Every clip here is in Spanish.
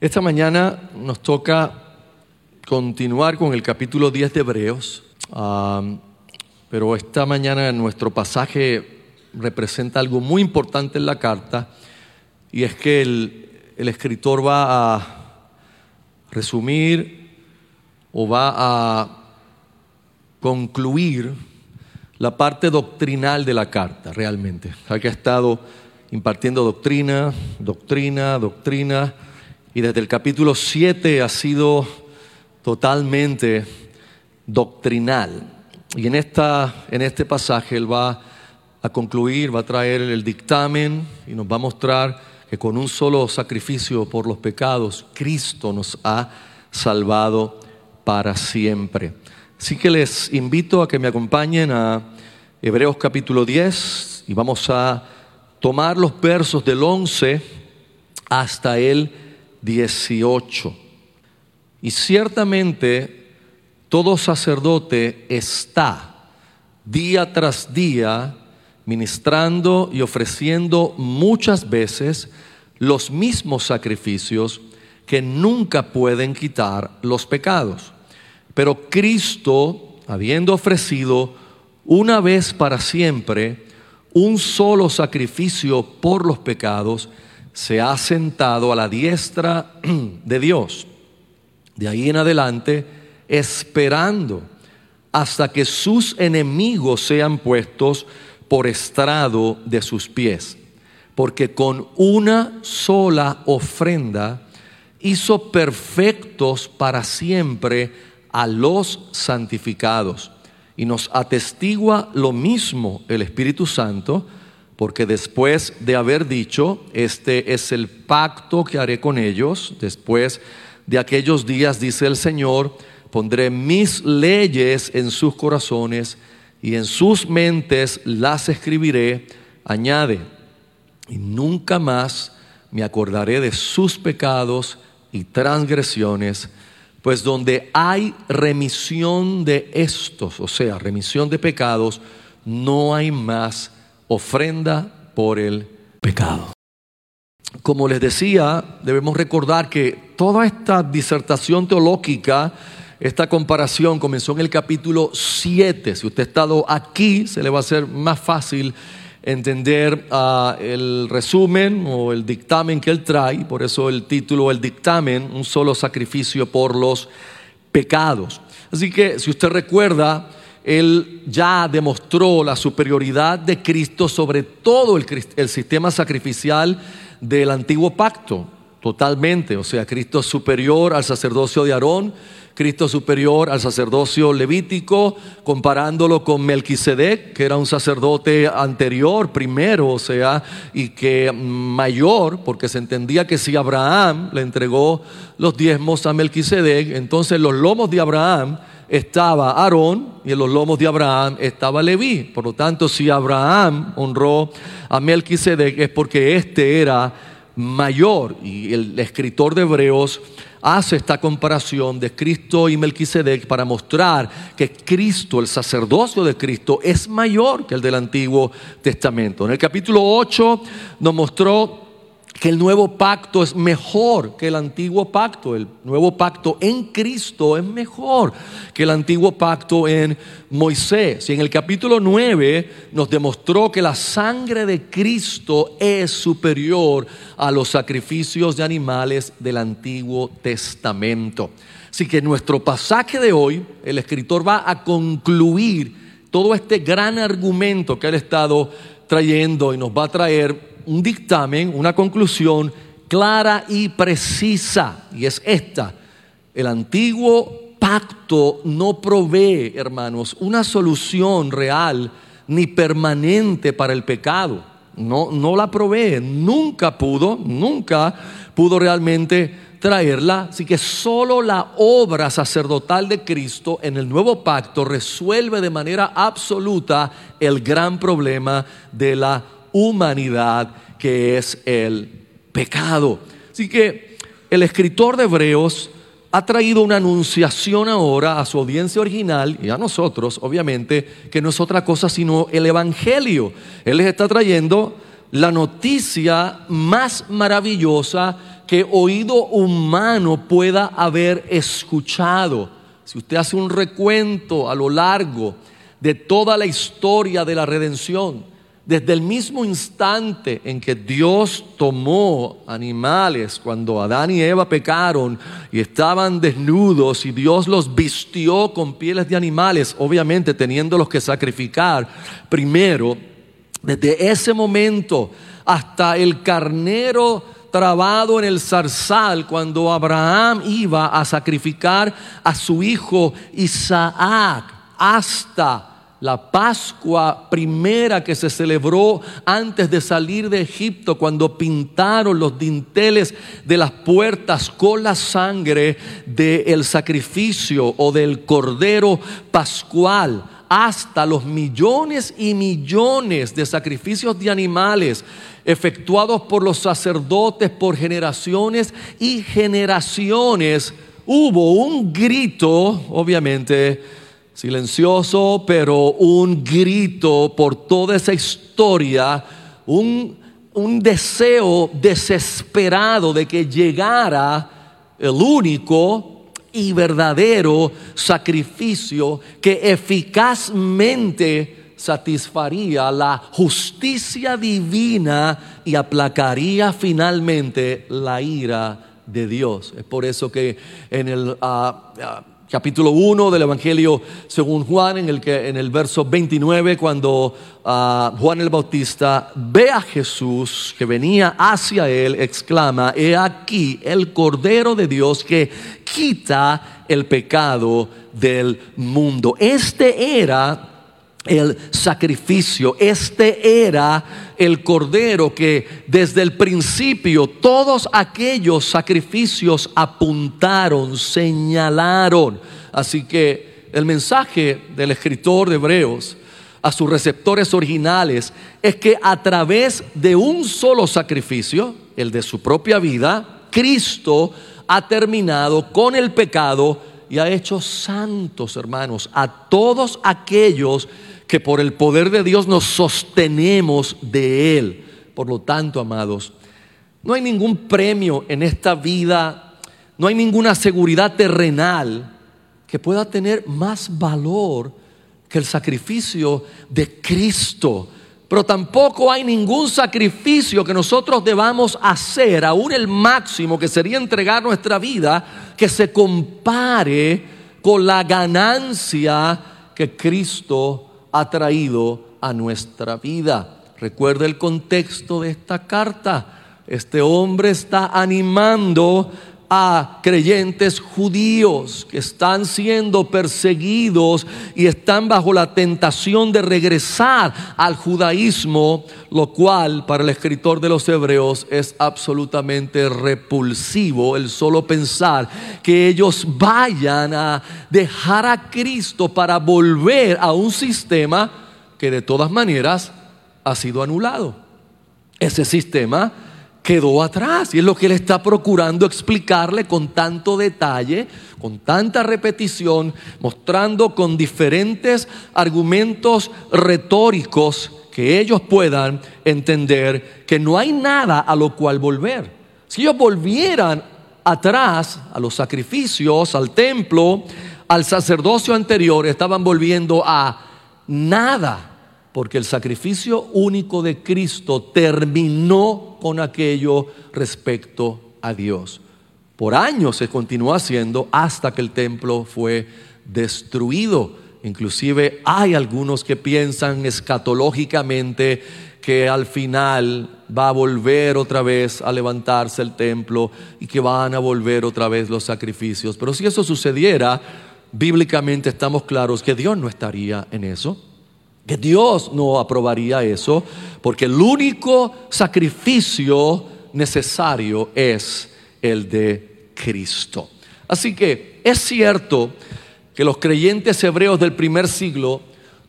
Esta mañana nos toca continuar con el capítulo 10 de Hebreos, pero esta mañana nuestro pasaje representa algo muy importante en la carta y es que el, el escritor va a resumir o va a concluir la parte doctrinal de la carta realmente. que ha estado impartiendo doctrina, doctrina, doctrina, y desde el capítulo 7 ha sido totalmente doctrinal. Y en, esta, en este pasaje él va a concluir, va a traer el dictamen y nos va a mostrar que con un solo sacrificio por los pecados, Cristo nos ha salvado para siempre. Así que les invito a que me acompañen a Hebreos capítulo 10 y vamos a tomar los versos del 11 hasta el 18. Y ciertamente todo sacerdote está día tras día ministrando y ofreciendo muchas veces los mismos sacrificios que nunca pueden quitar los pecados. Pero Cristo, habiendo ofrecido una vez para siempre un solo sacrificio por los pecados, se ha sentado a la diestra de Dios. De ahí en adelante, esperando hasta que sus enemigos sean puestos por estrado de sus pies. Porque con una sola ofrenda hizo perfectos para siempre a los santificados. Y nos atestigua lo mismo el Espíritu Santo, porque después de haber dicho, este es el pacto que haré con ellos, después de aquellos días, dice el Señor, pondré mis leyes en sus corazones y en sus mentes las escribiré, añade, y nunca más me acordaré de sus pecados y transgresiones, pues donde hay remisión de estos, o sea, remisión de pecados, no hay más ofrenda por el pecado. Como les decía, debemos recordar que toda esta disertación teológica, esta comparación comenzó en el capítulo 7. Si usted ha estado aquí, se le va a hacer más fácil entender ah, el resumen o el dictamen que él trae, por eso el título, el dictamen, un solo sacrificio por los pecados. Así que si usted recuerda, él ya demostró la superioridad de Cristo sobre todo el, sistema sacrificial del antiguo pacto, totalmente. O sea, Cristo superior al sacerdocio de Aarón, Cristo superior al sacerdocio levítico, comparándolo con Melquisedec, que era un sacerdote anterior, primero, o sea, y que mayor, porque se entendía que si Abraham le entregó los diezmos a Melquisedec, entonces los lomos de Abraham estaba Aarón y en los lomos de Abraham estaba Leví. Por lo tanto, si Abraham honró a Melquisedec es porque éste era mayor. Y el escritor de Hebreos hace esta comparación de Cristo y Melquisedec para mostrar que Cristo, el sacerdocio de Cristo, es mayor que el del Antiguo Testamento. En el capítulo 8 nos mostró que el nuevo pacto es mejor que el antiguo pacto. El nuevo pacto en Cristo es mejor que el antiguo pacto en Moisés. Y en el capítulo 9 nos demostró que la sangre de Cristo es superior a los sacrificios de animales del Antiguo Testamento. Así que en nuestro pasaje de hoy, el escritor va a concluir todo este gran argumento que él ha estado trayendo y nos va a traer un dictamen, una conclusión clara y precisa, y es esta. El antiguo pacto no provee, hermanos, una solución real ni permanente para el pecado. No, no la provee, nunca pudo, nunca pudo realmente traerla. Así que solo la obra sacerdotal de Cristo en el nuevo pacto resuelve de manera absoluta el gran problema de la humanidad que es el pecado. Así que el escritor de Hebreos ha traído una anunciación ahora a su audiencia original y a nosotros, obviamente, que no es otra cosa sino el Evangelio. Él les está trayendo la noticia más maravillosa que oído humano pueda haber escuchado. Si usted hace un recuento a lo largo de toda la historia de la redención, desde el mismo instante en que Dios tomó animales, cuando Adán y Eva pecaron y estaban desnudos y Dios los vistió con pieles de animales, obviamente teniéndolos que sacrificar primero, desde ese momento hasta el carnero trabado en el zarzal cuando Abraham iba a sacrificar a su hijo Isaac hasta la Pascua primera que se celebró antes de salir de Egipto, cuando pintaron los dinteles de las puertas con la sangre del sacrificio o del cordero pascual, hasta los millones y millones de sacrificios de animales efectuados por los sacerdotes por generaciones y generaciones, hubo un grito, obviamente silencioso, pero un grito por toda esa historia, un, un deseo desesperado de que llegara el único y verdadero sacrificio que eficazmente satisfaría la justicia divina y aplacaría finalmente la ira de Dios. Es por eso que en el ah, ah, capítulo 1 del Evangelio según Juan, en el, que, en el verso 29, cuando ah, Juan el Bautista ve a Jesús que venía hacia él, exclama, he aquí el Cordero de Dios que quita el pecado del mundo. Este era el sacrificio. Este era el cordero que desde el principio todos aquellos sacrificios apuntaron, señalaron. Así que el mensaje del escritor de Hebreos a sus receptores originales es que a través de un solo sacrificio, el de su propia vida, Cristo ha terminado con el pecado y ha hecho santos, hermanos, a todos aquellos que por el poder de Dios nos sostenemos de Él. Por lo tanto, amados, no hay ningún premio en esta vida, no hay ninguna seguridad terrenal que pueda tener más valor que el sacrificio de Cristo. Pero tampoco hay ningún sacrificio que nosotros debamos hacer, aún el máximo que sería entregar nuestra vida, que se compare con la ganancia que Cristo ha traído a nuestra vida. Recuerda el contexto de esta carta. Este hombre está animando a creyentes judíos que están siendo perseguidos y están bajo la tentación de regresar al judaísmo, lo cual para el escritor de los hebreos es absolutamente repulsivo el solo pensar que ellos vayan a dejar a Cristo para volver a un sistema que de todas maneras ha sido anulado. Ese sistema quedó atrás. Y es lo que él está procurando explicarle con tanto detalle, con tanta repetición, mostrando con diferentes argumentos retóricos que ellos puedan entender que no hay nada a lo cual volver. Si ellos volvieran atrás a los sacrificios, al templo, al sacerdocio anterior, estaban volviendo a nada porque el sacrificio único de Cristo terminó con aquello respecto a Dios. Por años se continuó haciendo hasta que el templo fue destruido. Inclusive hay algunos que piensan escatológicamente que al final va a volver otra vez a levantarse el templo y que van a volver otra vez los sacrificios. Pero si eso sucediera, bíblicamente estamos claros que Dios no estaría en eso que Dios no aprobaría eso, porque el único sacrificio necesario es el de Cristo. Así que es cierto que los creyentes hebreos del primer siglo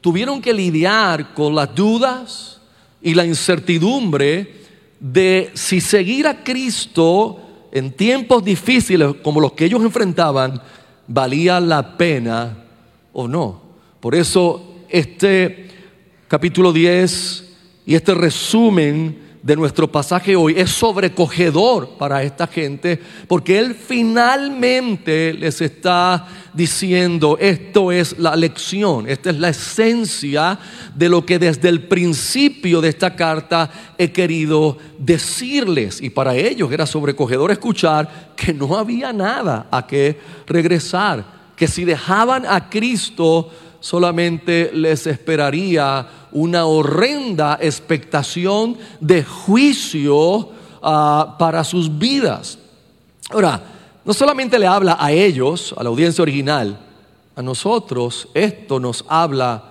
tuvieron que lidiar con las dudas y la incertidumbre de si seguir a Cristo en tiempos difíciles como los que ellos enfrentaban valía la pena o no. Por eso este capítulo 10 y este resumen de nuestro pasaje hoy es sobrecogedor para esta gente porque Él finalmente les está diciendo, esto es la lección, esta es la esencia de lo que desde el principio de esta carta he querido decirles. Y para ellos era sobrecogedor escuchar que no había nada a que regresar, que si dejaban a Cristo, solamente les esperaría una horrenda expectación de juicio ah, para sus vidas. Ahora, no solamente le habla a ellos, a la audiencia original, a nosotros esto nos habla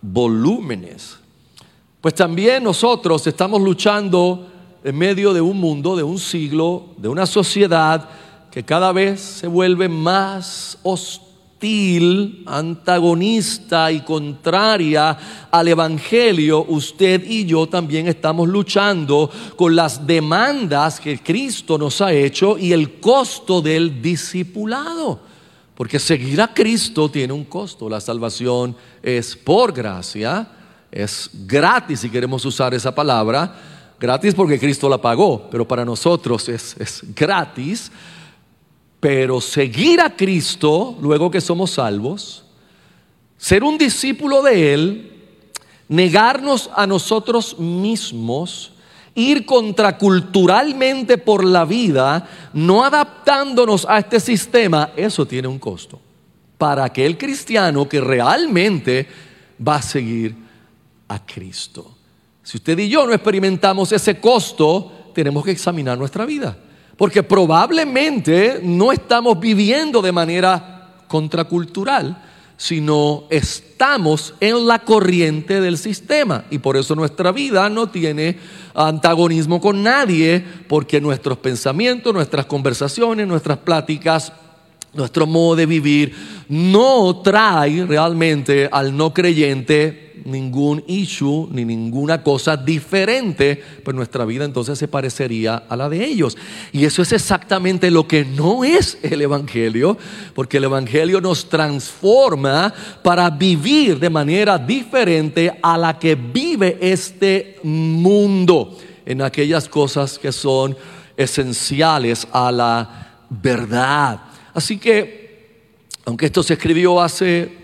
volúmenes. Pues también nosotros estamos luchando en medio de un mundo, de un siglo, de una sociedad que cada vez se vuelve más hostil antagonista y contraria al Evangelio, usted y yo también estamos luchando con las demandas que Cristo nos ha hecho y el costo del discipulado. Porque seguir a Cristo tiene un costo. La salvación es por gracia, es gratis si queremos usar esa palabra. Gratis porque Cristo la pagó, pero para nosotros es, es gratis pero seguir a Cristo, luego que somos salvos, ser un discípulo de Él, negarnos a nosotros mismos, ir contraculturalmente por la vida, no adaptándonos a este sistema, eso tiene un costo. Para aquel cristiano que realmente va a seguir a Cristo. Si usted y yo no experimentamos ese costo, tenemos que examinar nuestra vida. Porque probablemente no estamos viviendo de manera contracultural, sino estamos en la corriente del sistema. Y por eso nuestra vida no tiene antagonismo con nadie, porque nuestros pensamientos, nuestras conversaciones, nuestras pláticas, nuestro modo de vivir no trae realmente al no creyente ningún issue ni ninguna cosa diferente, pues nuestra vida entonces se parecería a la de ellos. Y eso es exactamente lo que no es el Evangelio, porque el Evangelio nos transforma para vivir de manera diferente a la que vive este mundo en aquellas cosas que son esenciales a la verdad. Así que, aunque esto se escribió hace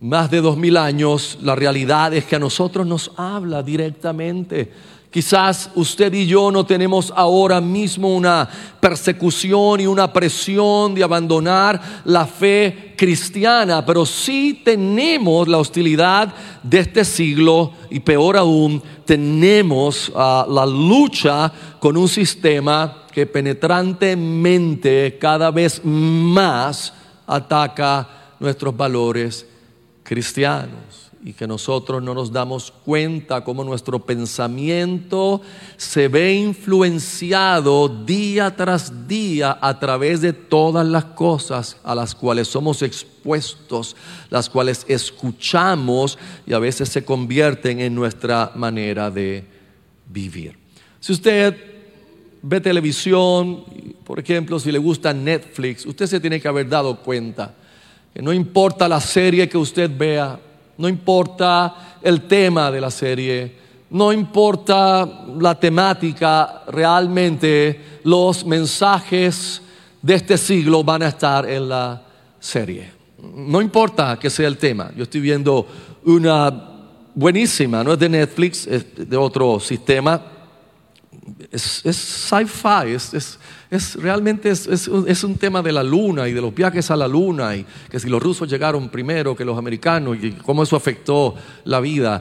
más de dos mil años, la realidad es que a nosotros nos habla directamente. Quizás usted y yo no tenemos ahora mismo una persecución y una presión de abandonar la fe cristiana, pero sí tenemos la hostilidad de este siglo y peor aún, tenemos ah, la lucha con un sistema que penetrantemente cada vez más ataca nuestros valores cristianos y que nosotros no nos damos cuenta cómo nuestro pensamiento se ve influenciado día tras día a través de todas las cosas a las cuales somos expuestos, las cuales escuchamos y a veces se convierten en nuestra manera de vivir. Si usted ve televisión, por ejemplo, si le gusta Netflix, usted se tiene que haber dado cuenta no importa la serie que usted vea, no importa el tema de la serie, no importa la temática, realmente los mensajes de este siglo van a estar en la serie. No importa que sea el tema. Yo estoy viendo una buenísima, no es de Netflix, es de otro sistema. Es, sci-fi, es es realmente es, un tema de la luna y de los viajes a la luna y que si los rusos llegaron primero que los americanos y cómo eso afectó la vida.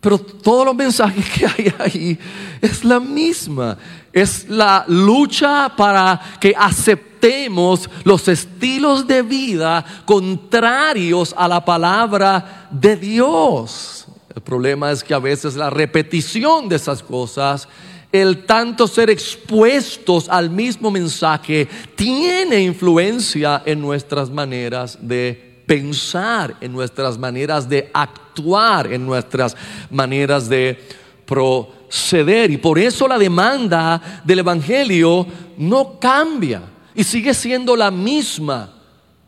Pero todos los mensajes que hay ahí es la misma. Es la lucha para que aceptemos los estilos de vida contrarios a la palabra de Dios. El problema es que a veces la repetición de esas cosas el tanto ser expuestos al mismo mensaje tiene influencia en nuestras maneras de pensar, en nuestras maneras de actuar, en nuestras maneras de proceder. Y por eso la demanda del Evangelio no cambia y sigue siendo la misma.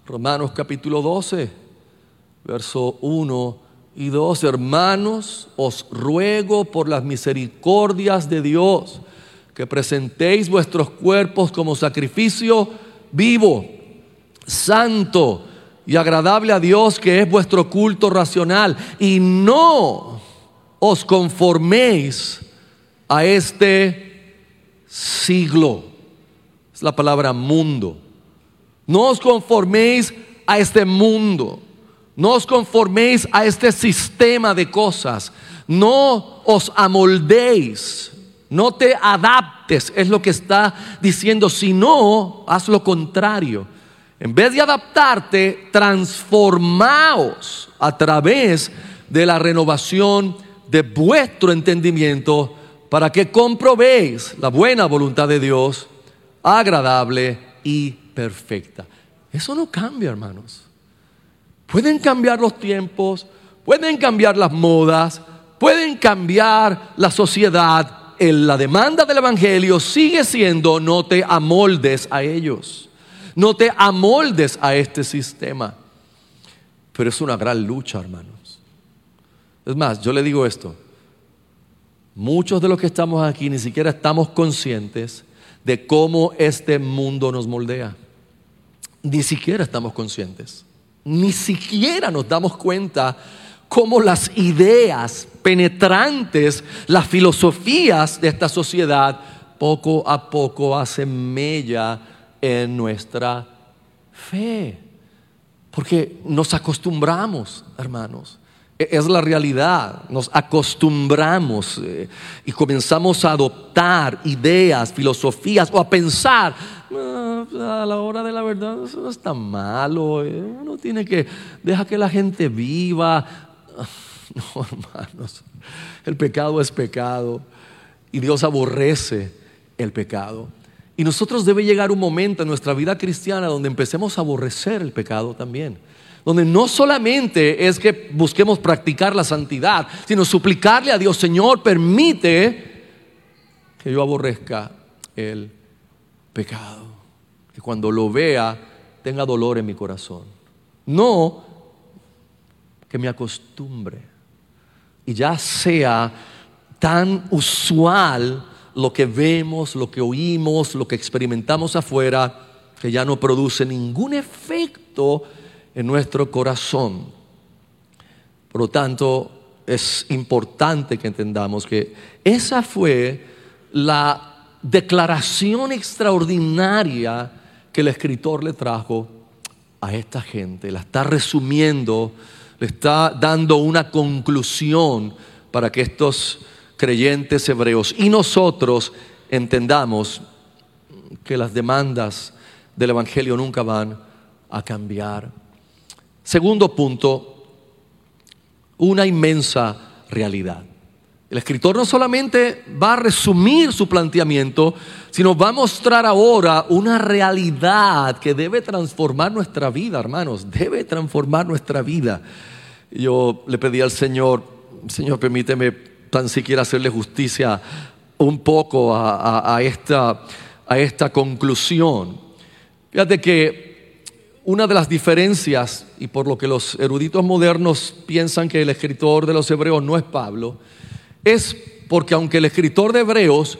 Romanos capítulo 12, verso 1 y dos, hermanos, os ruego por las misericordias de Dios que presentéis vuestros cuerpos como sacrificio vivo, santo y agradable a Dios, que es vuestro culto racional, y no os conforméis a este siglo. Es la palabra mundo. No os conforméis a este mundo. No os conforméis a este sistema de cosas. No os amoldéis. No te adaptes, es lo que está diciendo. Si no, haz lo contrario. En vez de adaptarte, transformaos a través de la renovación de vuestro entendimiento para que comprobéis la buena voluntad de Dios, agradable y perfecta. Eso no cambia, hermanos. Pueden cambiar los tiempos, pueden cambiar las modas, pueden cambiar la sociedad. la demanda del Evangelio sigue siendo no te amoldes a ellos, no te amoldes a este sistema. Pero es una gran lucha, hermanos. Es más, yo le digo esto, muchos de los que estamos aquí ni siquiera estamos conscientes de cómo este mundo nos moldea. Ni siquiera estamos conscientes ni siquiera nos damos cuenta cómo las ideas penetrantes, las filosofías de esta sociedad, poco a poco hacen mella en nuestra fe. Porque nos acostumbramos, hermanos. E-, es la realidad, nos acostumbramos eh, y comenzamos a adoptar ideas, filosofías o a pensar, ah, a la hora de la verdad eso no es tan malo, eh, uno tiene que dejar que la gente viva. No, hermanos, el pecado es pecado y Dios aborrece el pecado. Y nosotros debe llegar un momento en nuestra vida cristiana donde empecemos a aborrecer el pecado también donde no solamente es que busquemos practicar la santidad, sino suplicarle a Dios, Señor, permite que yo aborrezca el pecado, que cuando lo vea tenga dolor en mi corazón. No que me acostumbre y ya sea tan usual lo que vemos, lo que oímos, lo que experimentamos afuera, que ya no produce ningún efecto en nuestro corazón. Por lo tanto, es importante que entendamos que esa fue la declaración extraordinaria que el escritor le trajo a esta gente. La está resumiendo, le está dando una conclusión para que estos creyentes hebreos y nosotros entendamos que las demandas del Evangelio nunca van a cambiar. Segundo punto, una inmensa realidad. El escritor no solamente va a resumir su planteamiento, sino va a mostrar ahora una realidad que debe transformar nuestra vida, hermanos, debe transformar nuestra vida. Yo le pedí al Señor, Señor, permíteme tan siquiera hacerle justicia un poco a, esta, a esta conclusión. Fíjate que una de las diferencias, y por lo que los eruditos modernos piensan que el escritor de los hebreos no es Pablo, es porque aunque el escritor de hebreos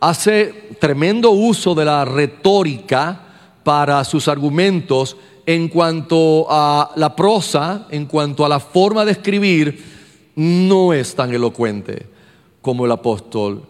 hace tremendo uso de la retórica para sus argumentos en cuanto a la prosa, en cuanto a la forma de escribir, no es tan elocuente como el apóstol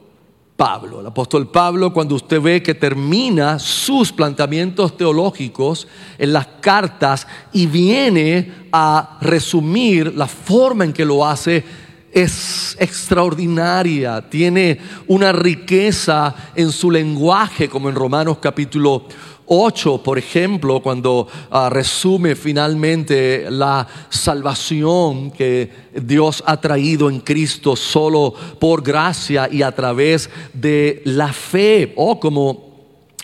Pablo. El apóstol Pablo, cuando usted ve que termina sus planteamientos teológicos en las cartas y viene a resumir la forma en que lo hace, es extraordinaria, tiene una riqueza en su lenguaje, como en Romanos capítulo 8, por ejemplo, cuando ah, resume finalmente la salvación que Dios ha traído en Cristo solo por gracia y a través de la fe, o como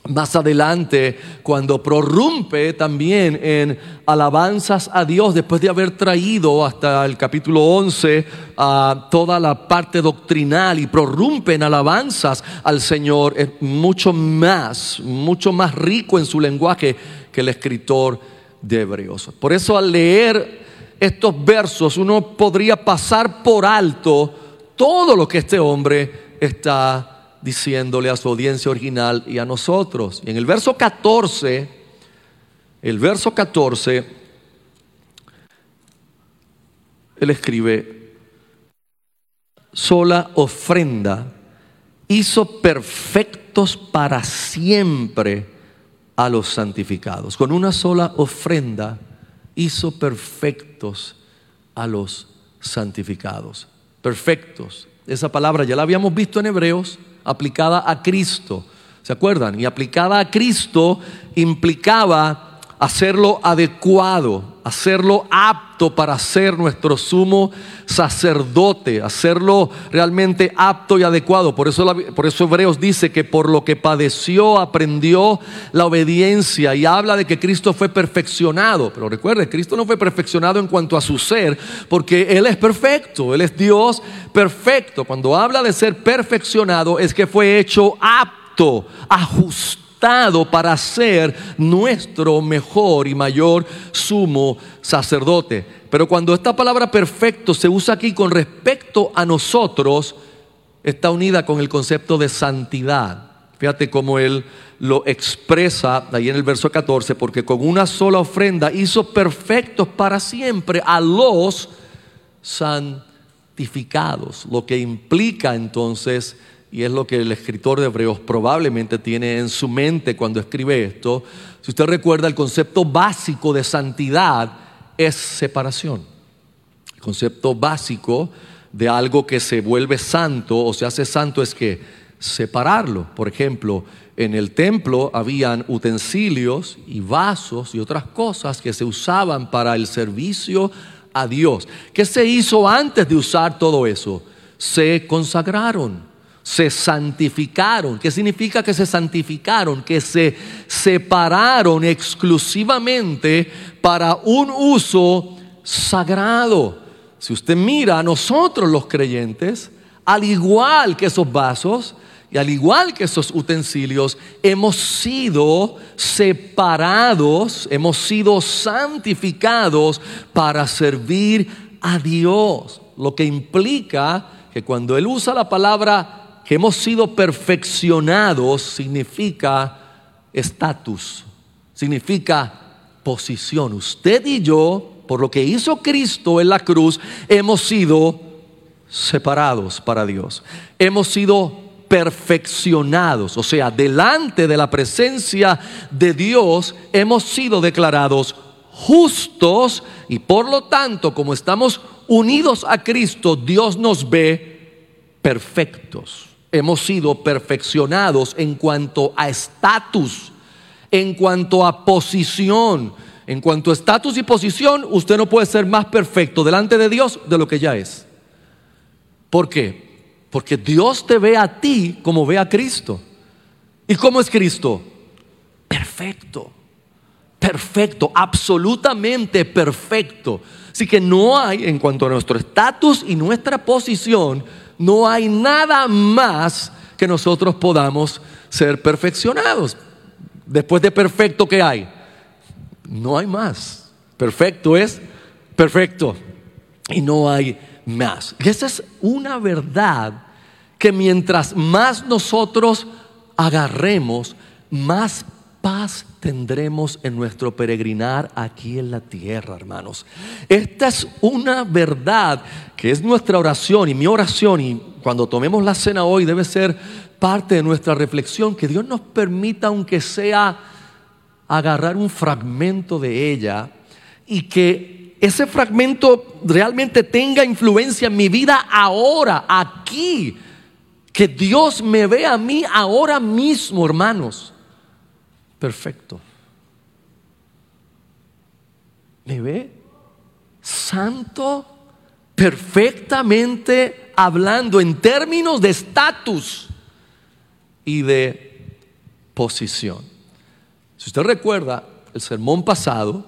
más adelante, cuando prorrumpe también en alabanzas a Dios, después de haber traído hasta el capítulo 11 a toda la parte doctrinal y prorrumpe en alabanzas al Señor, es mucho más, mucho más rico en su lenguaje que el escritor de Hebreos. Por eso al leer estos versos uno podría pasar por alto todo lo que este hombre está diciéndole a su audiencia original y a nosotros. Y en el verso 14, el verso 14, él escribe, sola ofrenda hizo perfectos para siempre a los santificados. Con una sola ofrenda hizo perfectos a los santificados. Perfectos. Esa palabra ya la habíamos visto en Hebreos, aplicada a Cristo. ¿Se acuerdan? Y aplicada a Cristo implicaba hacerlo adecuado, hacerlo apto para ser nuestro sumo sacerdote, hacerlo realmente apto y adecuado. Por eso, por eso Hebreos dice que por lo que padeció aprendió la obediencia y habla de que Cristo fue perfeccionado. Pero recuerde, Cristo no fue perfeccionado en cuanto a su ser, porque Él es perfecto, Él es Dios perfecto. Cuando habla de ser perfeccionado es que fue hecho apto, ajustado para ser nuestro mejor y mayor sumo sacerdote. Pero cuando esta palabra perfecto se usa aquí con respecto a nosotros, está unida con el concepto de santidad. Fíjate cómo él lo expresa ahí en el verso 14, porque con una sola ofrenda hizo perfectos para siempre a los santificados, lo que implica entonces y es lo que el escritor de Hebreos probablemente tiene en su mente cuando escribe esto, si usted recuerda el concepto básico de santidad es separación. El concepto básico de algo que se vuelve santo o se hace santo es que separarlo. Por ejemplo, en el templo habían utensilios y vasos y otras cosas que se usaban para el servicio a Dios. ¿Qué se hizo antes de usar todo eso? Se consagraron se santificaron. ¿Qué significa que se santificaron? Que se separaron exclusivamente para un uso sagrado. Si usted mira a nosotros los creyentes, al igual que esos vasos y al igual que esos utensilios, hemos sido separados, hemos sido santificados para servir a Dios. Lo que implica que cuando Él usa la palabra que hemos sido perfeccionados significa estatus, significa posición. Usted y yo, por lo que hizo Cristo en la cruz, hemos sido separados para Dios. Hemos sido perfeccionados, o sea, delante de la presencia de Dios hemos sido declarados justos y por lo tanto, como estamos unidos a Cristo, Dios nos ve perfectos hemos sido perfeccionados en cuanto a estatus, en cuanto a posición. En cuanto a estatus y posición, usted no puede ser más perfecto delante de Dios de lo que ya es. ¿Por qué? Porque Dios te ve a ti como ve a Cristo. ¿Y cómo es Cristo? Perfecto. Perfecto, absolutamente perfecto. Así que no hay, en cuanto a nuestro estatus y nuestra posición, no hay nada más que nosotros podamos ser perfeccionados. Después de perfecto, ¿qué hay? No hay más. Perfecto es perfecto. Y no hay más. Y esa es una verdad que mientras más nosotros agarremos, más paz tendremos en nuestro peregrinar aquí en la tierra, hermanos. Esta es una verdad que es nuestra oración y mi oración y cuando tomemos la cena hoy debe ser parte de nuestra reflexión, que Dios nos permita, aunque sea, agarrar un fragmento de ella y que ese fragmento realmente tenga influencia en mi vida ahora, aquí. Que Dios me vea a mí ahora mismo, hermanos perfecto. ¿Me ve? Santo, perfectamente hablando en términos de estatus y de posición. Si usted recuerda el sermón pasado,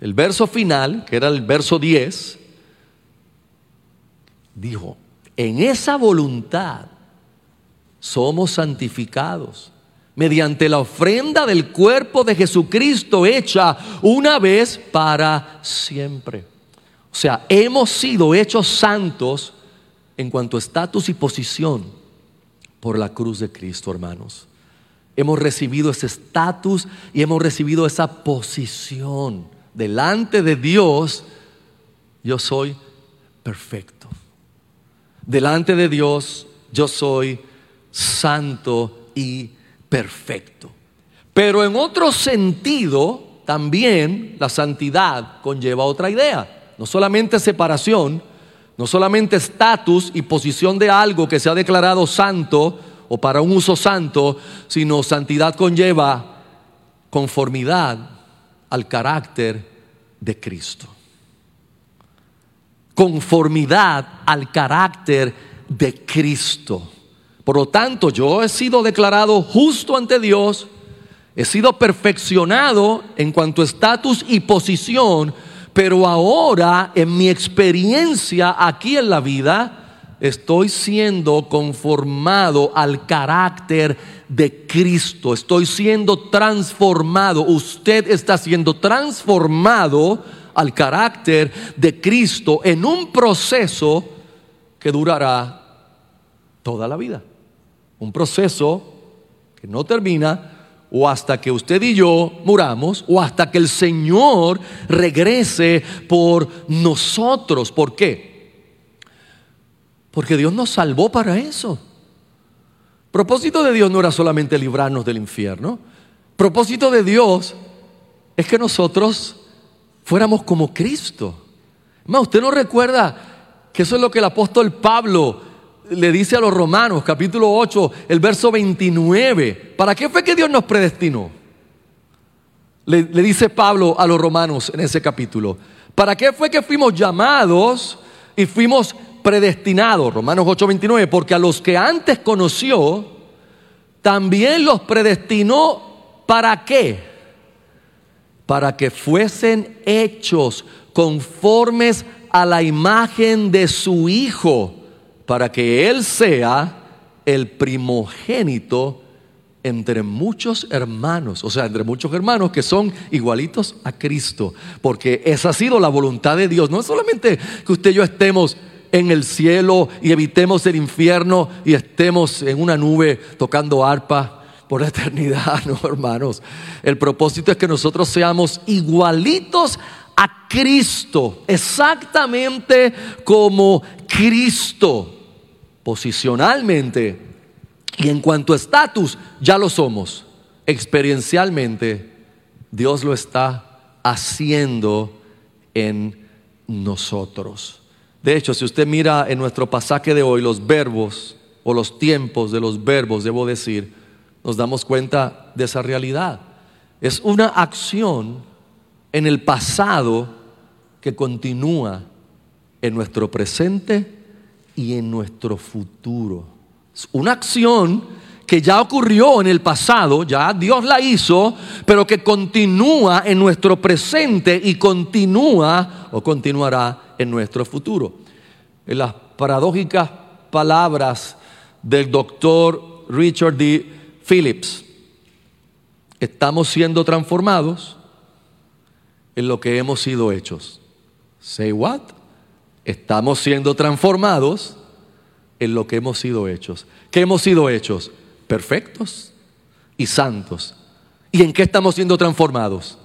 el verso final, que era el verso 10, dijo, en esa voluntad somos santificados mediante la ofrenda del cuerpo de Jesucristo hecha una vez para siempre. sea, hemos sido hechos santos en cuanto a estatus y posición por la cruz de Cristo, hermanos. Hemos recibido ese estatus y hemos recibido esa posición. Delante de Dios, yo soy perfecto. Delante de Dios, yo soy santo y perfecto. Pero en otro sentido, también la santidad conlleva otra idea. No solamente separación, no solamente estatus y posición de algo que se ha declarado santo o para un uso santo, sino santidad conlleva conformidad al carácter de Cristo. Conformidad al carácter de Cristo. Por lo tanto, yo he sido declarado justo ante Dios, he sido perfeccionado en cuanto a estatus y posición, pero ahora en mi experiencia aquí en la vida, estoy siendo conformado al carácter de Cristo, estoy siendo transformado, usted está siendo transformado al carácter de Cristo en un proceso que durará toda la vida. Un proceso que no termina o hasta que usted y yo muramos o hasta que el Señor regrese por nosotros. ¿Por qué? Porque Dios nos salvó para eso. Propósito de Dios no era solamente librarnos del infierno. Propósito de Dios es que nosotros fuéramos como Cristo. Más, usted no recuerda que eso es lo que el apóstol Pablo le dice a los romanos, capítulo 8, el verso 29, ¿para qué fue que Dios nos predestinó? Le, le, dice Pablo a los romanos en ese capítulo, ¿para qué fue que fuimos llamados y fuimos predestinados? Romanos 8, 29, porque a los que antes conoció, también los predestinó, ¿para qué? Para que fuesen hechos conformes a la imagen de su Hijo para que Él sea el primogénito entre muchos hermanos, o sea, entre muchos hermanos que son igualitos a Cristo, porque esa ha sido la voluntad de Dios. No es solamente que usted y yo estemos en el cielo y evitemos el infierno y estemos en una nube tocando arpa por la eternidad, no hermanos. El propósito es que nosotros seamos igualitos a Cristo, exactamente como Cristo posicionalmente y en cuanto a estatus, ya lo somos. Experiencialmente, Dios lo está haciendo en nosotros. De hecho, si usted mira en nuestro pasaje de hoy los verbos o los tiempos de los verbos, debo decir, nos damos cuenta de esa realidad. Es una acción en el pasado que continúa en nuestro presente y en nuestro futuro. Una acción que ya ocurrió en el pasado, ya Dios la hizo, pero que continúa en nuestro presente y continúa o continuará en nuestro futuro. En las paradójicas palabras del doctor Richard D. Phillips, estamos siendo transformados en lo que hemos sido hechos. Say what? Estamos siendo transformados en lo que hemos sido hechos. ¿Qué hemos sido hechos? Perfectos y santos. ¿Y en qué estamos siendo transformados?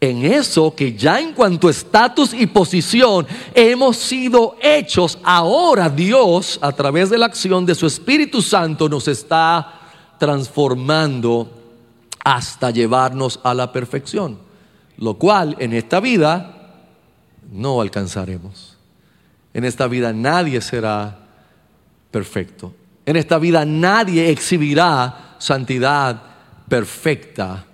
En eso que ya en cuanto a estatus y posición hemos sido hechos, ahora Dios a través de la acción de su Espíritu Santo nos está transformando hasta llevarnos a la perfección, lo cual en esta vida no alcanzaremos. En esta vida nadie será perfecto. En esta vida nadie exhibirá santidad perfecta.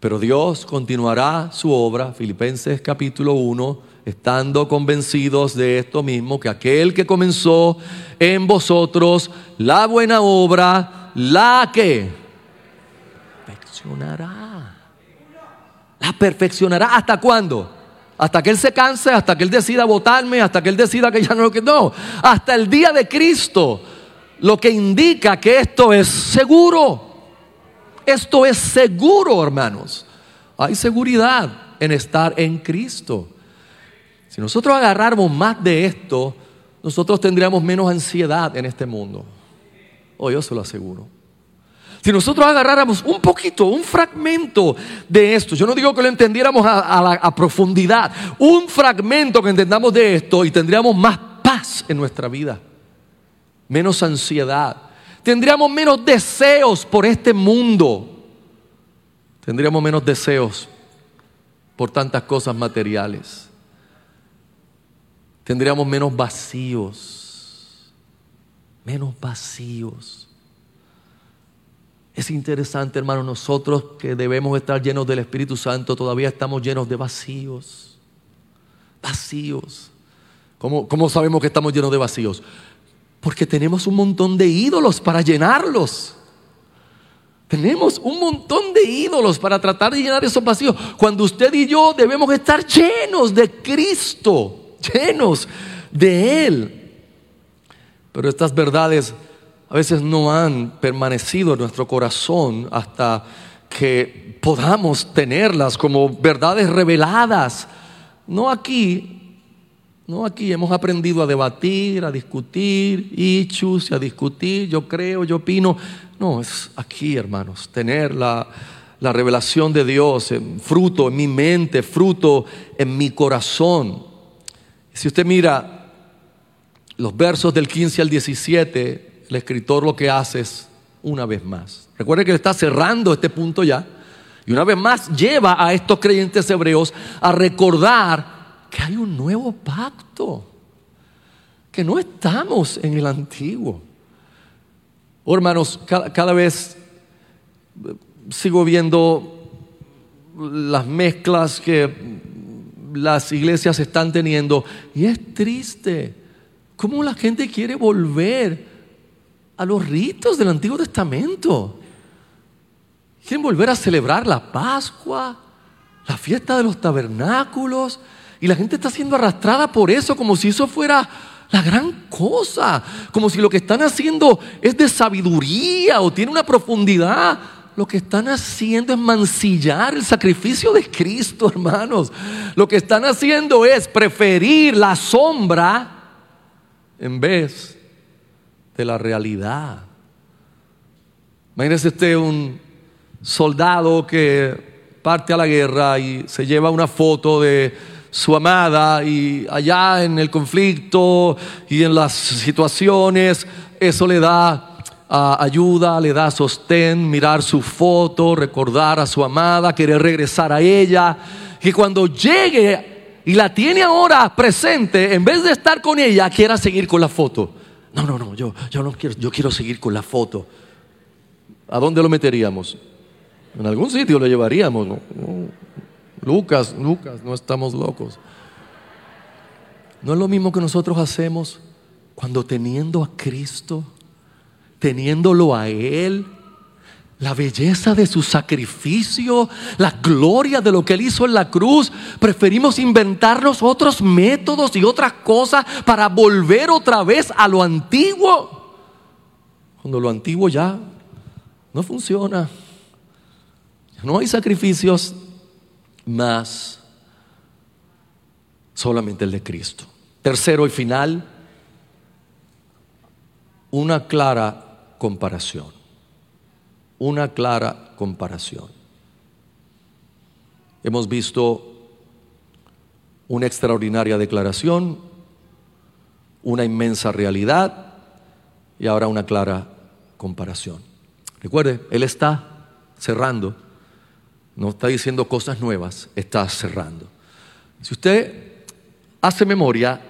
Pero Dios continuará su obra, Filipenses capítulo 1, estando convencidos de esto mismo, que aquel que comenzó en vosotros la buena obra, la que perfeccionará. La perfeccionará. ¿Hasta cuándo? Hasta que Él se canse, hasta que Él decida votarme, hasta que Él decida que ya no lo que no. Hasta el día de Cristo. Lo que indica que esto es seguro. Esto es seguro, hermanos. Hay seguridad en estar en Cristo. Si nosotros agarráramos más de esto, nosotros tendríamos menos ansiedad en este mundo. Oh, yo se lo aseguro. Si nosotros agarráramos un poquito, un fragmento de esto, yo no digo que lo entendiéramos a, profundidad, un fragmento que entendamos de esto y tendríamos más paz en nuestra vida, menos ansiedad, tendríamos menos deseos por este mundo, tendríamos menos deseos por tantas cosas materiales, tendríamos menos vacíos, menos vacíos. Es interesante, hermano, nosotros que debemos estar llenos del Espíritu Santo, todavía estamos llenos de vacíos. Vacíos. ¿Cómo, ¿Cómo, sabemos que estamos llenos de vacíos? Porque tenemos un montón de ídolos para llenarlos. Tenemos un montón de ídolos para tratar de llenar esos vacíos. Cuando usted y yo debemos estar llenos de Cristo, llenos de Él. Pero estas verdades a veces no han permanecido en nuestro corazón hasta que podamos tenerlas como verdades reveladas. No aquí, no aquí hemos aprendido a debatir, a discutir, y a discutir, yo creo, yo opino. No, es aquí, hermanos, tener la, la revelación de Dios, fruto en mi mente, fruto en mi corazón. Si usted mira los versos del 15 al 17, el escritor lo que hace es una vez más. Recuerde que está cerrando este punto ya. Y una vez más lleva a estos creyentes hebreos a recordar que hay un nuevo pacto. Que no estamos en el antiguo. Oh, hermanos, cada, cada vez sigo viendo las mezclas que las iglesias están teniendo. Y es triste cómo la gente quiere volver a los ritos del Antiguo Testamento. Quieren volver a celebrar la Pascua, la fiesta de los tabernáculos, y la gente está siendo arrastrada por eso como si eso fuera la gran cosa, como si lo que están haciendo es de sabiduría o tiene una profundidad. Lo que están haciendo es mancillar el sacrificio de Cristo, hermanos. Lo que están haciendo es preferir la sombra en vez de la realidad. Imagínese usted un soldado que parte a la guerra y se lleva una foto de su amada y allá en el conflicto y en las situaciones, eso le da ayuda, le da sostén, mirar su foto, recordar a su amada, querer regresar a ella, que cuando llegue y la tiene ahora presente, en vez de estar con ella, quiera seguir con la foto. No, no, no, yo, yo no quiero, yo quiero seguir con la foto. ¿A dónde lo meteríamos? En algún sitio lo llevaríamos. Lucas, Lucas, no estamos locos. No es lo mismo que nosotros hacemos cuando teniendo a Cristo, teniéndolo a Él, la belleza de su sacrificio, la gloria de lo que Él hizo en la cruz. Preferimos inventarnos otros métodos y otras cosas para volver otra vez a lo antiguo. Cuando lo antiguo ya no funciona. No hay sacrificios más, solamente el de Cristo. Tercero y final, una clara comparación una clara comparación. Hemos visto una extraordinaria declaración, una inmensa realidad y ahora una clara comparación. Recuerde, Él está cerrando, no está diciendo cosas nuevas, está cerrando. Si usted hace memoria,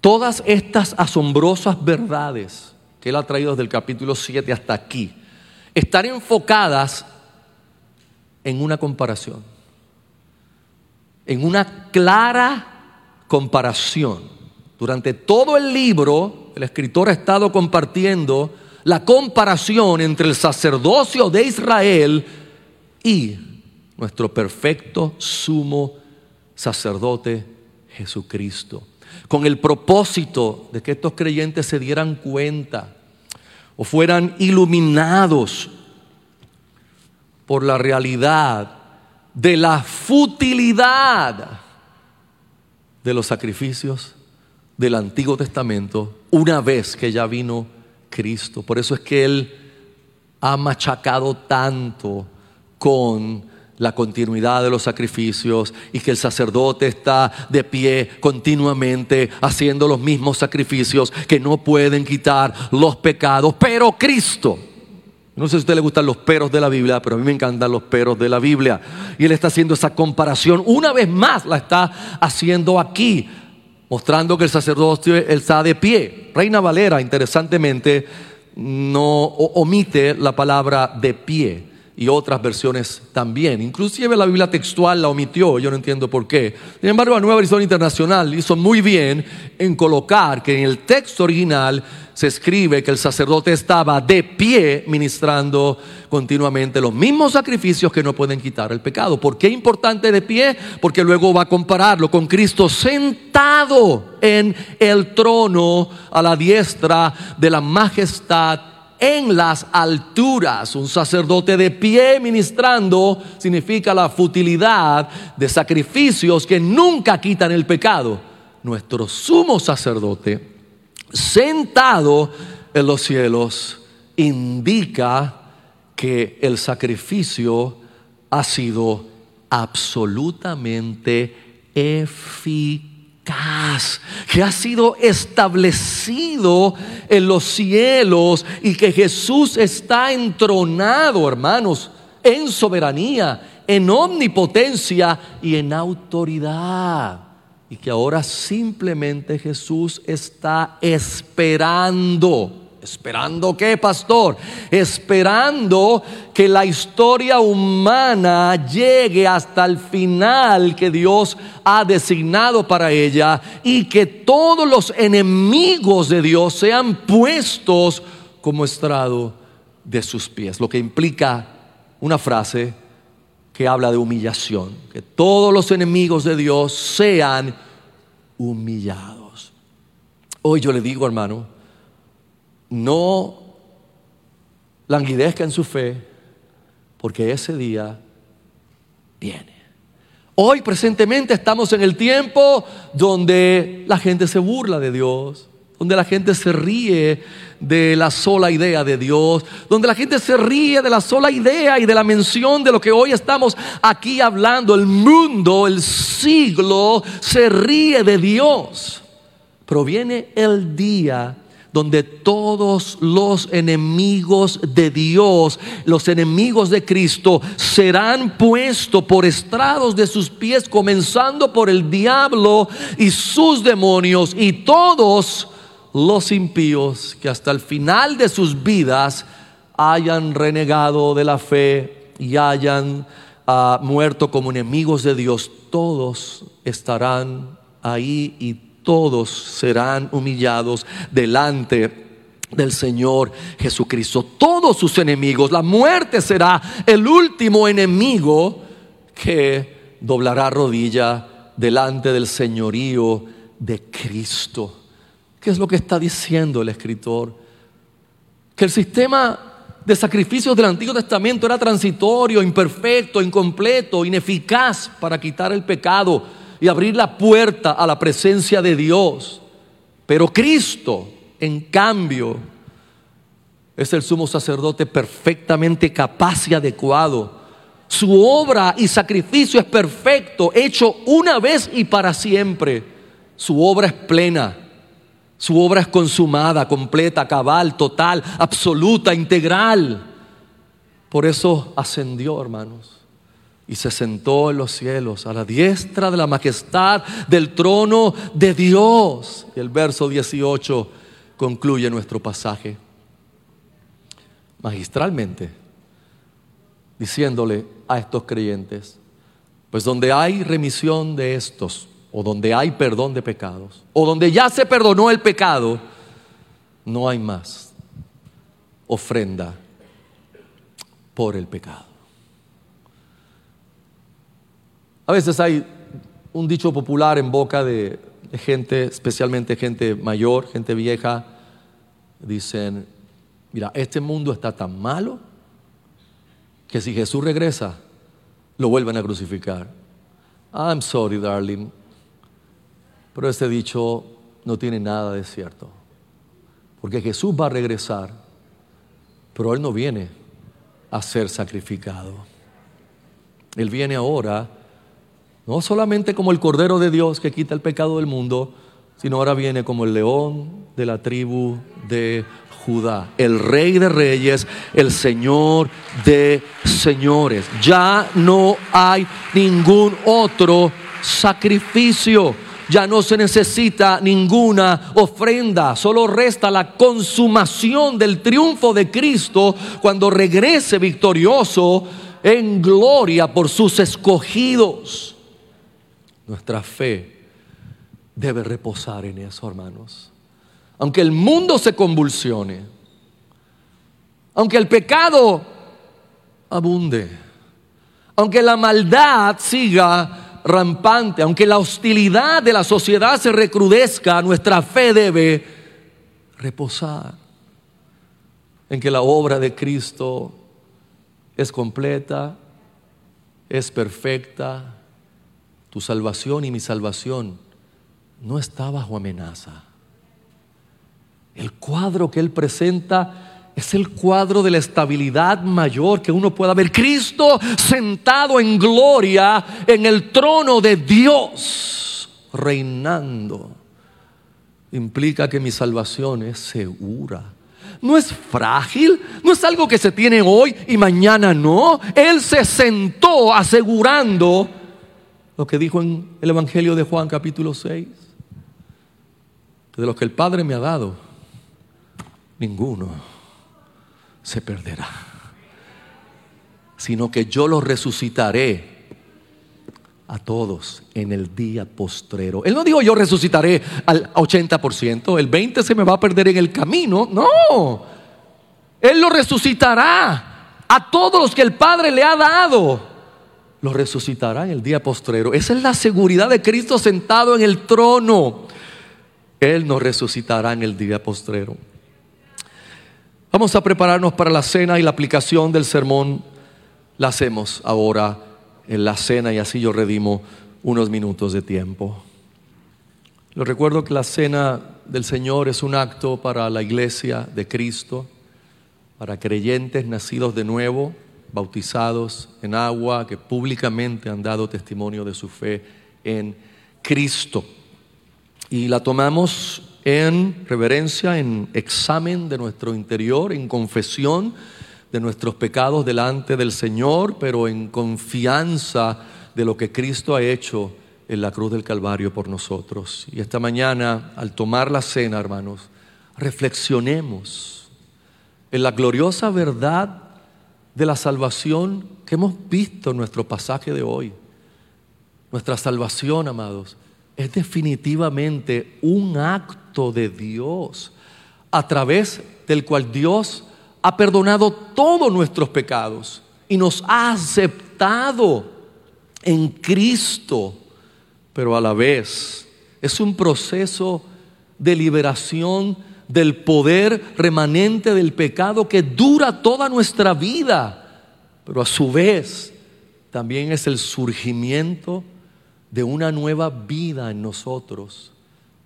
todas estas asombrosas verdades que Él ha traído desde el capítulo 7 hasta aquí, están enfocadas en una comparación, en una clara comparación. Durante todo el libro, el escritor ha estado compartiendo la comparación entre el sacerdocio de Israel y nuestro perfecto sumo sacerdote Jesucristo, con el propósito de que estos creyentes se dieran cuenta o fueran iluminados por la realidad de la futilidad de los sacrificios del Antiguo Testamento una vez que ya vino Cristo. Por eso es que Él ha machacado tanto con la continuidad de los sacrificios y que el sacerdote está de pie continuamente haciendo los mismos sacrificios que no pueden quitar los pecados, pero Cristo. No sé si a usted le gustan los peros de la Biblia, pero a mí me encantan los peros de la Biblia. Y él está haciendo esa comparación. Una vez más la está haciendo aquí, mostrando que el sacerdote está de pie. Reina Valera, interesantemente, no omite la palabra de pie y otras versiones también. Inclusive la Biblia textual la omitió, yo no entiendo por qué. Sin embargo, la Nueva Versión Internacional hizo muy bien en colocar que en el texto original se escribe que el sacerdote estaba de pie ministrando continuamente los mismos sacrificios que no pueden quitar el pecado. ¿Por qué importante de pie? Porque luego va a compararlo con Cristo sentado en el trono a la diestra de la majestad en las alturas. Un sacerdote de pie ministrando significa la futilidad de sacrificios que nunca quitan el pecado. Nuestro sumo sacerdote, sentado en los cielos, indica que el sacrificio ha sido absolutamente eficaz que ha sido establecido en los cielos y que Jesús está entronado, hermanos, en soberanía, en omnipotencia y en autoridad. Y que ahora simplemente Jesús está esperando ¿Esperando qué, pastor? Esperando que la historia humana llegue hasta el final que Dios ha designado para ella y que todos los enemigos de Dios sean puestos como estrado de sus pies. Lo que implica una frase que habla de humillación, que todos los enemigos de Dios sean humillados. Hoy yo le digo, hermano, no languidezca en su fe, porque ese día viene. Hoy presentemente estamos en el tiempo donde la gente se burla de Dios, donde la gente se ríe de la sola idea de Dios, donde la gente se ríe de la sola idea y de la mención de lo que hoy estamos aquí hablando. El mundo, el siglo, se ríe de Dios. Proviene el día donde todos los enemigos de Dios, los enemigos de Cristo, serán puestos por estrados de sus pies, comenzando por el diablo y sus demonios y todos los impíos que hasta el final de sus vidas hayan renegado de la fe y hayan ah, muerto como enemigos de Dios, todos estarán ahí y todos serán humillados delante del Señor Jesucristo. Todos sus enemigos, la muerte será el último enemigo que doblará rodilla delante del señorío de Cristo. ¿Qué es lo que está diciendo el escritor? Que el sistema de sacrificios del Antiguo Testamento era transitorio, imperfecto, incompleto, ineficaz para quitar el pecado y abrir la puerta a la presencia de Dios. Pero Cristo, en cambio, es el sumo sacerdote perfectamente capaz y adecuado. Su obra y sacrificio es perfecto, hecho una vez y para siempre. Su obra es plena. Su obra es consumada, completa, cabal, total, absoluta, integral. Por eso ascendió, hermanos y se sentó en los cielos a la diestra de la majestad del trono de Dios. Y el verso 18 concluye nuestro pasaje magistralmente, diciéndole a estos creyentes, pues donde hay remisión de estos, o donde hay perdón de pecados, o donde ya se perdonó el pecado, no hay más ofrenda por el pecado. A veces hay un dicho popular en boca de, gente, especialmente gente mayor, gente vieja, dicen, mira, este mundo está tan malo que si Jesús regresa, lo vuelven a crucificar. I'm sorry, darling. Pero este dicho no tiene nada de cierto. Porque Jesús va a regresar, pero Él no viene a ser sacrificado. Él viene ahora, no solamente como el Cordero de Dios que quita el pecado del mundo, sino ahora viene como el león de la tribu de Judá, el rey de reyes, el señor de señores. Ya no hay ningún otro sacrificio. Ya no se necesita ninguna ofrenda, solo resta la consumación del triunfo de Cristo cuando regrese victorioso en gloria por sus escogidos. Nuestra fe debe reposar en eso, hermanos. Aunque el mundo se convulsione, aunque el pecado abunde, aunque la maldad siga rampante, aunque la hostilidad de la sociedad se recrudezca, nuestra fe debe reposar en que la obra de Cristo es completa, es perfecta, tu salvación y mi salvación no está bajo amenaza. El cuadro que Él presenta es el cuadro de la estabilidad mayor que uno pueda ver. Cristo sentado en gloria en el trono de Dios, reinando. Implica que mi salvación es segura. No es frágil, no es algo que se tiene hoy y mañana no. Él se sentó asegurando lo que dijo en el Evangelio de Juan capítulo 6 de los que el Padre me ha dado, ninguno se perderá, sino que yo los resucitaré a todos en el día postrero. Él no dijo yo resucitaré al 80%, el 20% se me va a perder en el camino, no, Él lo resucitará a todos los que el Padre le ha dado. Lo resucitará en el día postrero. Esa es la seguridad de Cristo sentado en el trono. Él nos resucitará en el día postrero. Vamos a prepararnos para la cena y la aplicación del sermón la hacemos ahora en la cena y así yo redimo unos minutos de tiempo. Lo recuerdo que la cena del Señor es un acto para la iglesia de Cristo, para creyentes nacidos de nuevo, bautizados en agua, que públicamente han dado testimonio de su fe en Cristo y la tomamos en reverencia, en examen de nuestro interior, en confesión de nuestros pecados delante del Señor, pero en confianza de lo que Cristo ha hecho en la cruz del Calvario por nosotros. Y esta mañana, al tomar la cena, hermanos, reflexionemos en la gloriosa verdad de la salvación que hemos visto en nuestro pasaje de hoy. Nuestra salvación, amados, es definitivamente un acto de Dios a través del cual Dios ha perdonado todos nuestros pecados y nos ha aceptado en Cristo, pero a la vez es un proceso de liberación del poder remanente del pecado que dura toda nuestra vida, pero a su vez también es el surgimiento de una nueva vida en nosotros,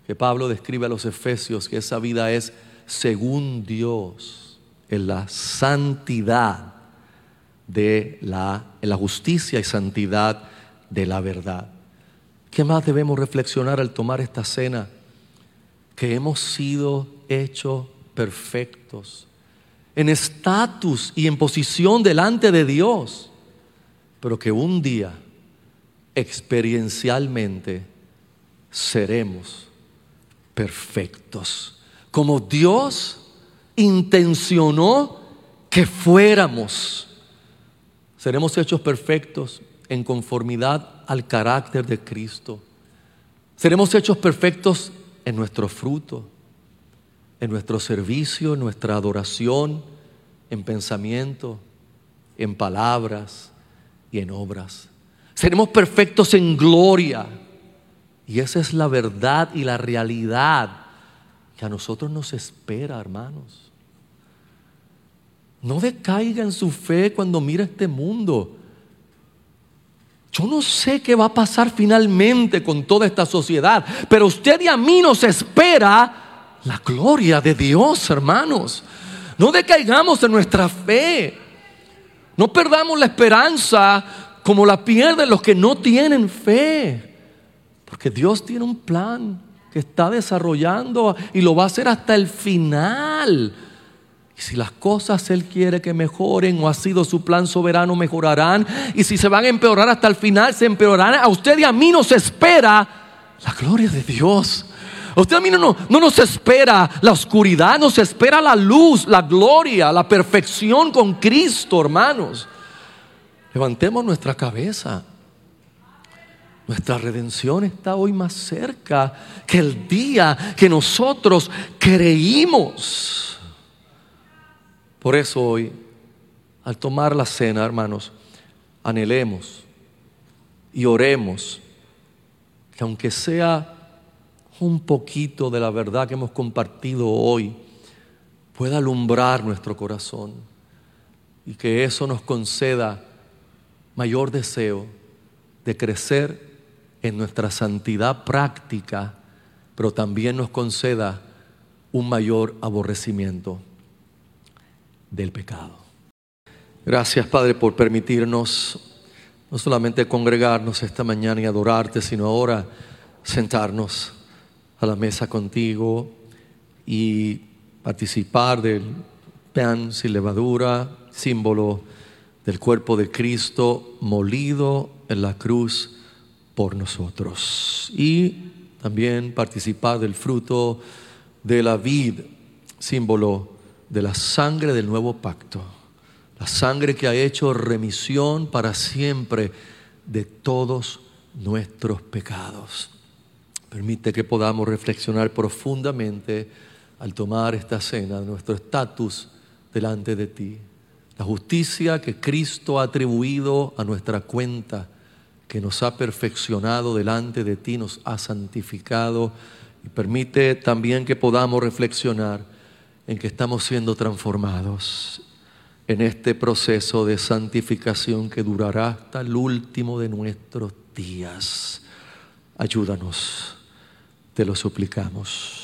que Pablo describe a los Efesios, que esa vida es según Dios, en la santidad de la, en la justicia y santidad de la verdad. ¿Qué más debemos reflexionar al tomar esta cena? Que hemos sido hechos perfectos, en estatus y en posición delante de Dios, pero que un día experiencialmente seremos perfectos. Como Dios intencionó que fuéramos. Seremos hechos perfectos en conformidad al carácter de Cristo. Seremos hechos perfectos en nuestro fruto, en nuestro servicio, en nuestra adoración, en pensamiento, en palabras y en obras. Seremos perfectos en gloria. Y esa es la verdad y la realidad que a nosotros nos espera, hermanos. No decaiga en su fe cuando mira este mundo. Yo no sé qué va a pasar finalmente con toda esta sociedad, pero usted y a mí nos espera la gloria de Dios, hermanos. No decaigamos en nuestra fe. No perdamos la esperanza como la pierden los que no tienen fe. Porque Dios tiene un plan que está desarrollando y lo va a hacer hasta el final. Y si las cosas Él quiere que mejoren o ha sido su plan soberano, mejorarán. Y si se van a empeorar hasta el final, se empeorarán. A usted y a mí nos espera la gloria de Dios. Usted a mí no, no, no nos espera la oscuridad, nos espera la luz, la gloria, la perfección con Cristo, hermanos. Levantemos nuestra cabeza. Nuestra redención está hoy más cerca que el día que nosotros creímos. Por eso hoy, al tomar la cena, hermanos, anhelemos y oremos que aunque sea un poquito de la verdad que hemos compartido hoy, pueda alumbrar nuestro corazón y que eso nos conceda mayor deseo de crecer en nuestra santidad práctica, pero también nos conceda un mayor aborrecimiento del pecado. Gracias Padre por permitirnos no solamente congregarnos esta mañana y adorarte, sino ahora sentarnos a la mesa contigo y participar del pan sin levadura, símbolo del cuerpo de Cristo molido en la cruz por nosotros. Y también participar del fruto de la vid, símbolo de la sangre del nuevo pacto, la sangre que ha hecho remisión para siempre de todos nuestros pecados. Permite que podamos reflexionar profundamente al tomar esta cena, nuestro estatus delante de ti, la justicia que Cristo ha atribuido a nuestra cuenta que nos ha perfeccionado delante de ti, nos ha santificado y permite también que podamos reflexionar en que estamos siendo transformados en este proceso de santificación que durará hasta el último de nuestros días. Ayúdanos, te lo suplicamos.